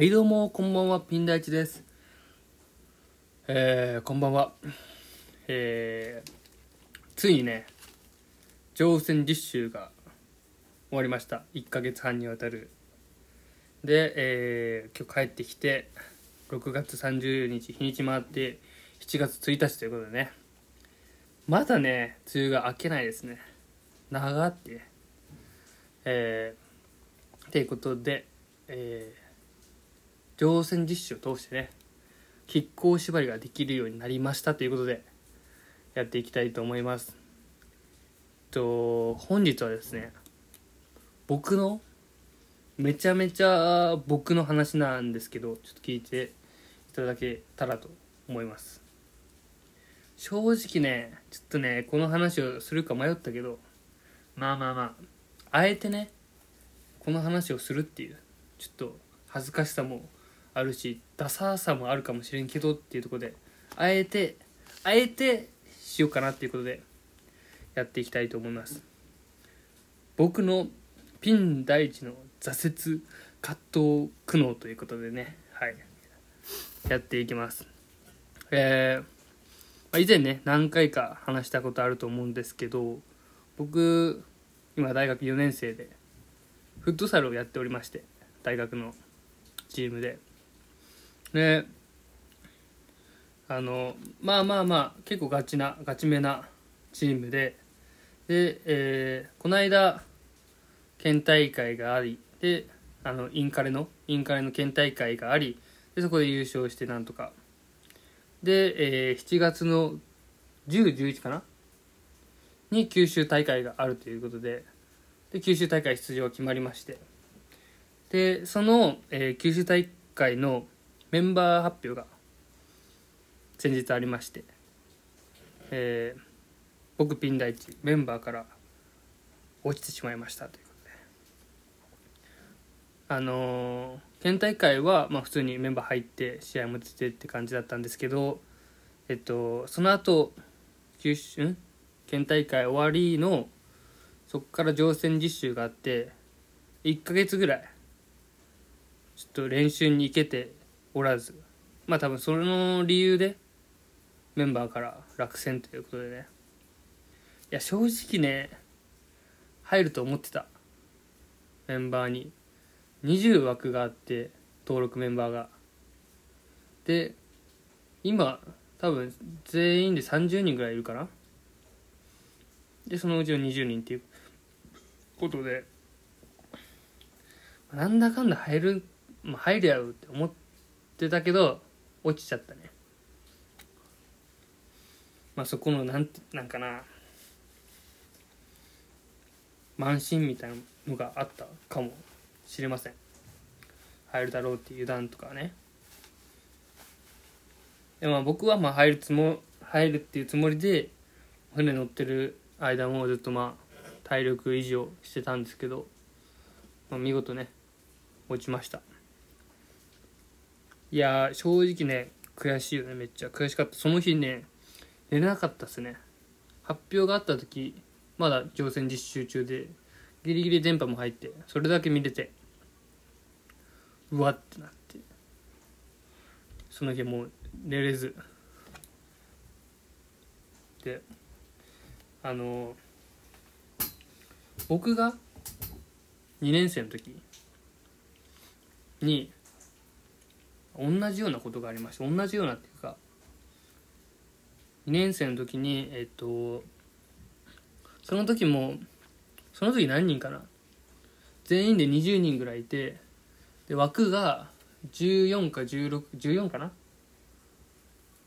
はいどうもこんばんはピン大地です。えー、こんばんは。えー、ついにね乗船実習が終わりました。1ヶ月半にわたる。で、えー、今日帰ってきて6月30日日にち回って7月1日ということでね。まだね梅雨が明けないですね。長って。えー、ということでえー乗船実習を通してね亀甲縛りができるようになりましたということでやっていきたいと思います。と本日はですね僕のめちゃめちゃ僕の話なんですけどちょっと聞いていただけたらと思います。正直ねちょっとねこの話をするか迷ったけどまあまあまああえてねこの話をするっていうちょっと恥ずかしさもあるしダサさもあるかもしれんけどっていうとこであえてあえてしようかなっていうことでやっていきたいと思います。僕のピン第一の挫折葛藤苦悩ということでねはい。やっていきます。えー、ま、以前ね何回か話したことあると思うんですけど僕今大学4年生でフットサルをやっておりまして大学のチームで。であのまあまあまあ結構ガチなガチめなチームでで、えー、この間県大会がありであのインカレのインカレの県大会がありでそこで優勝してなんとか。で、えー、7月の1011かなに九州大会があるということでで九州大会出場決まりまして。でその、えー、九州大会のメンバー発表が先日ありまして、えー、僕ピン大地メンバーから落ちてしまいましたということで。あのー、県大会はまあ普通にメンバー入って試合も出てって感じだったんですけどえっとその後九州県大会終わりのそこから乗船実習があって1ヶ月ぐらいちょっと練習に行けておらず。まあ多分その理由でメンバーから落選ということでね。いや正直ね入ると思ってた。メンバーに。20枠があって登録メンバーが。で今多分全員で30人ぐらいいるかな。でそのうちの20人っていうことでなんだかんだ入る、まあ、入りゃうって思ってってたけど落ちちゃったね。まあそこのなんてなんかな慢心みたいなのがあったかもしれません。入るだろうっていう油断とかね。でも僕はまあ入るつも入るっていうつもりで船乗ってる間もずっとまあ体力維持をしてたんですけど、まあ、見事ね落ちました。いや正直ね悔しいよねめっちゃ。悔しかった。その日ね寝れなかったっすね。発表があった時まだ乗船実習中でギリギリ電波も入ってそれだけ見れてうわってなって。その日もう寝れず。であの僕が2年生の時に同じようなことがありまして同じようなっていうか2年生の時にえっとその時もその時何人かな？全員で20人ぐらいいてで枠が14か1614かな？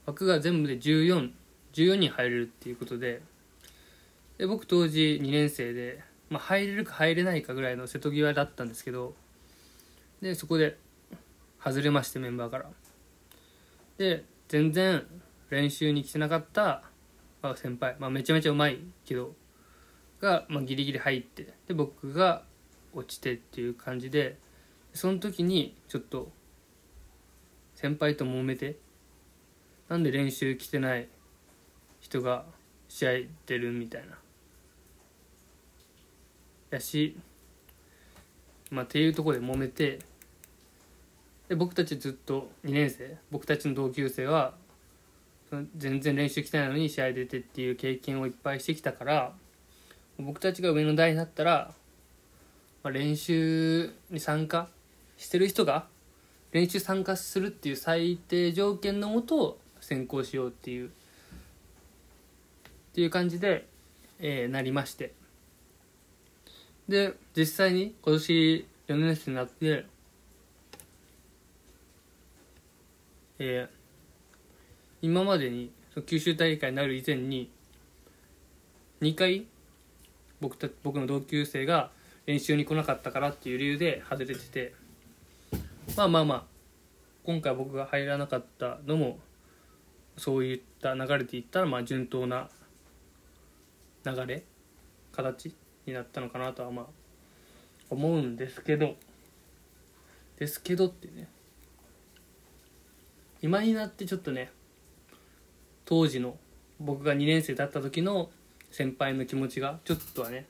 枠が全部で1414 14人入れるっていうことでで僕当時2年生で、まあ、入れるか入れないかぐらいの瀬戸際だったんですけどでそこで外れましてメンバーから。で全然練習に来てなかった、まあ、先輩、まあ、めちゃめちゃうまいけどが、まあ、ギリギリ入ってで僕が落ちてっていう感じでその時にちょっと先輩と揉めてなんで練習来てない人が試合出るみたいな。やしまあっていうとこで揉めてで僕たちずっと2年生僕たちの同級生は全然練習来てないのに試合出てっていう経験をいっぱいしてきたから僕たちが上の代になったら、まあ、練習に参加してる人が練習参加するっていう最低条件のもと選考しようっていうっていう感じで、えー、なりまして。で実際に今年4年生になってえー、今までに九州大会になる以前に2回僕た僕の同級生が練習に来なかったからっていう理由で外れててまあまあまあ今回僕が入らなかったのもそういった流れで言ったらまあ順当な流れ形になったのかなとはまあ思うんですけどですけどってね。今になってちょっとね当時の僕が2年生だった時の先輩の気持ちがちょっとはね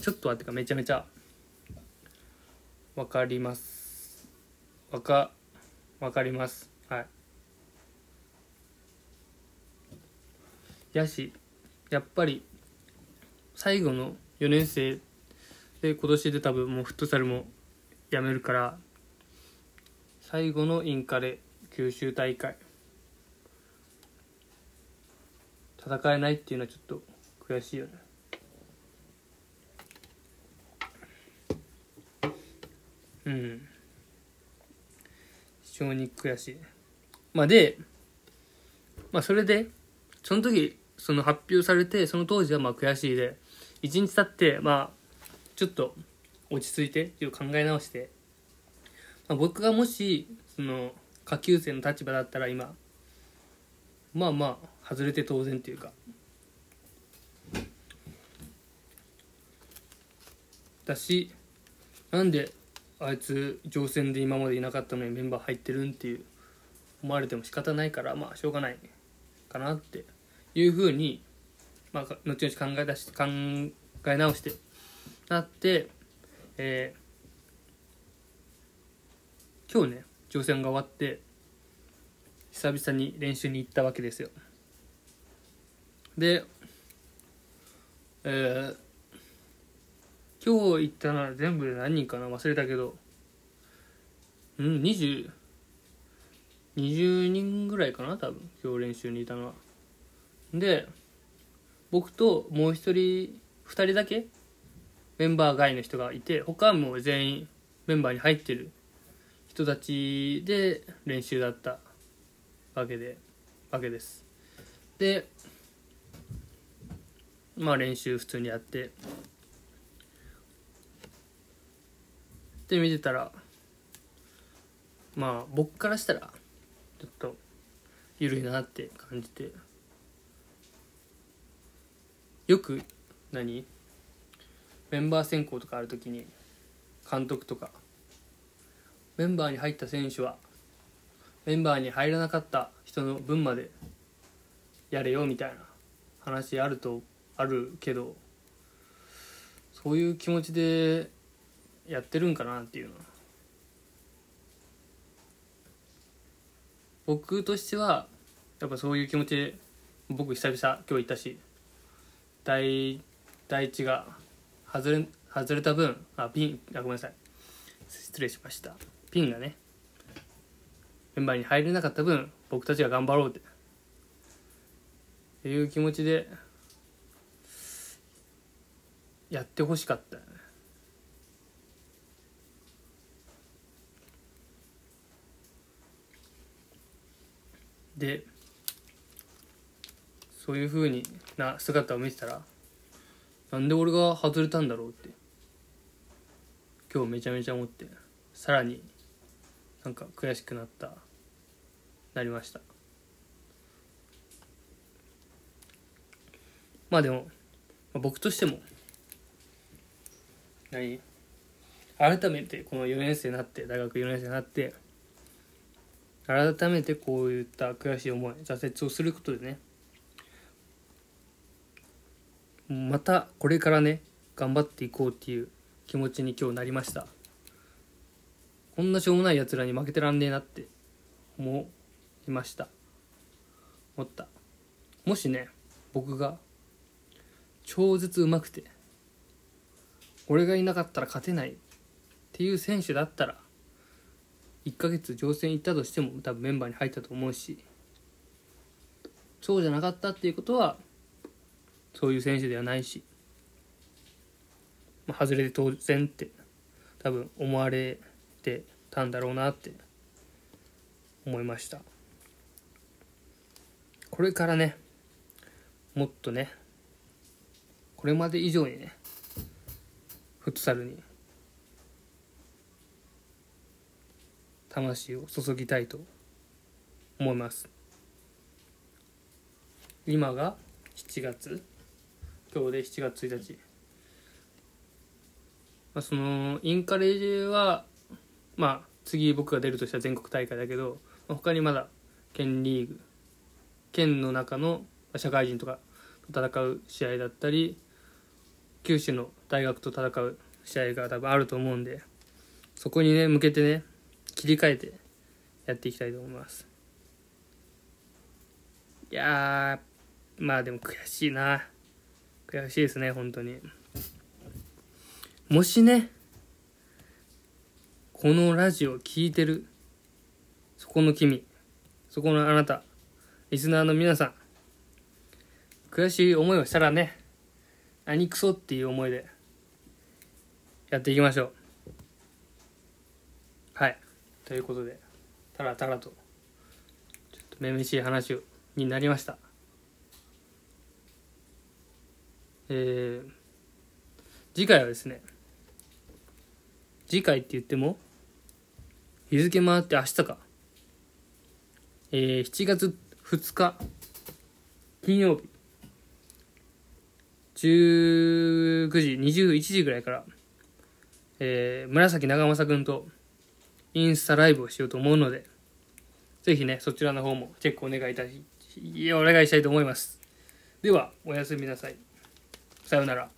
ちょっとはってかめちゃめちゃ分かります。わか分かります。はい。やしやっぱり最後の4年生で今年で多分もうフットサルもやめるから最後のインカレ九州大会。戦えないっていうのはちょっと悔しいよね。うん。非常に悔しい。まあでまあそれでその時その発表されてその当時はまあ悔しいで一日経ってまあちょっと落ち着いていう考え直して、まあ、僕がもしその下級生の立場だったら今まあまあ外れて当然っていうか。だしなんであいつ乗船で今までいなかったのにメンバー入ってるんっていう思われても仕方ないからまあしょうがないかなっていうふうにまあ後々考え出して考え直してなってえー、今日ね挑戦が終わって久々に練習に行ったわけですよ。でえー、今日行ったのは全部で何人かな？忘れたけどうん2020 20人ぐらいかな？多分今日練習にいたのは。で僕ともう一人2人だけメンバー外の人がいて他はもう全員メンバーに入ってる人たちで練習だったわけでわけです。でまあ練習普通にやって。で見てたらまあ僕からしたらちょっと緩いなって感じて。よく何？メンバー選考とかある時に監督とかメンバーに入った選手はメンバーに入らなかった人の分までやれよみたいな話あるとあるけどそういう気持ちでやってるんかなっていうの。は僕としてはやっぱそういう気持ちで僕久々今日行ったし第第一が外れ外れた分あピンあごめんなさい。失礼しました。ピンがねメンバーに入れなかった分僕たちが頑張ろうって。いう気持ちでやってほしかった。でそういうふうにな姿を見てたらなんで俺が外れたんだろうって今日めちゃめちゃ思って。さらになんか悔しくなった。なりました。まあでも、まあ、僕としても何？改めてこの4年生になって大学4年生になって改めてこういった悔しい思い挫折をすることでねまたこれからね頑張っていこうっていう気持ちに今日なりました。こんなしょうもない奴らに負けてらんねえなって思いました。思った。もしね僕が超絶うまくて俺がいなかったら勝てないっていう選手だったら1ヶ月乗船行ったとしても多分メンバーに入ったと思うしそうじゃなかったっていうことはそういう選手ではないし、まあ、外れて当然って多分思われってたんだろうなって思いました。これからねもっとねこれまで以上にねフットサルに魂を注ぎたいと思います。今が7月今日で7月1日、まあ、そのインカレはまあ次僕が出るとしたら全国大会だけど、まあ、他にまだ県リーグ県の中の社会人とかと戦う試合だったり九州の大学と戦う試合が多分あると思うんでそこにね向けてね切り替えてやっていきたいと思います。いやまあでも悔しいな。悔しいですね本当に。もしねこのラジオ聴いてる。そこの君。そこのあなた。リスナーの皆さん。悔しい思いをしたらね。何クソっていう思いで。やっていきましょう。はい。ということで。たらたらと。ちょっとめめしい話になりました。えー、次回はですね。次回って言っても日付回って明日か。えー、7月2日金曜日。19時21時ぐらいから、えー、紫長政君とインスタライブをしようと思うのでぜひねそちらの方もチェックお願いいたしお願いしたいと思います。ではおやすみなさい。さようなら。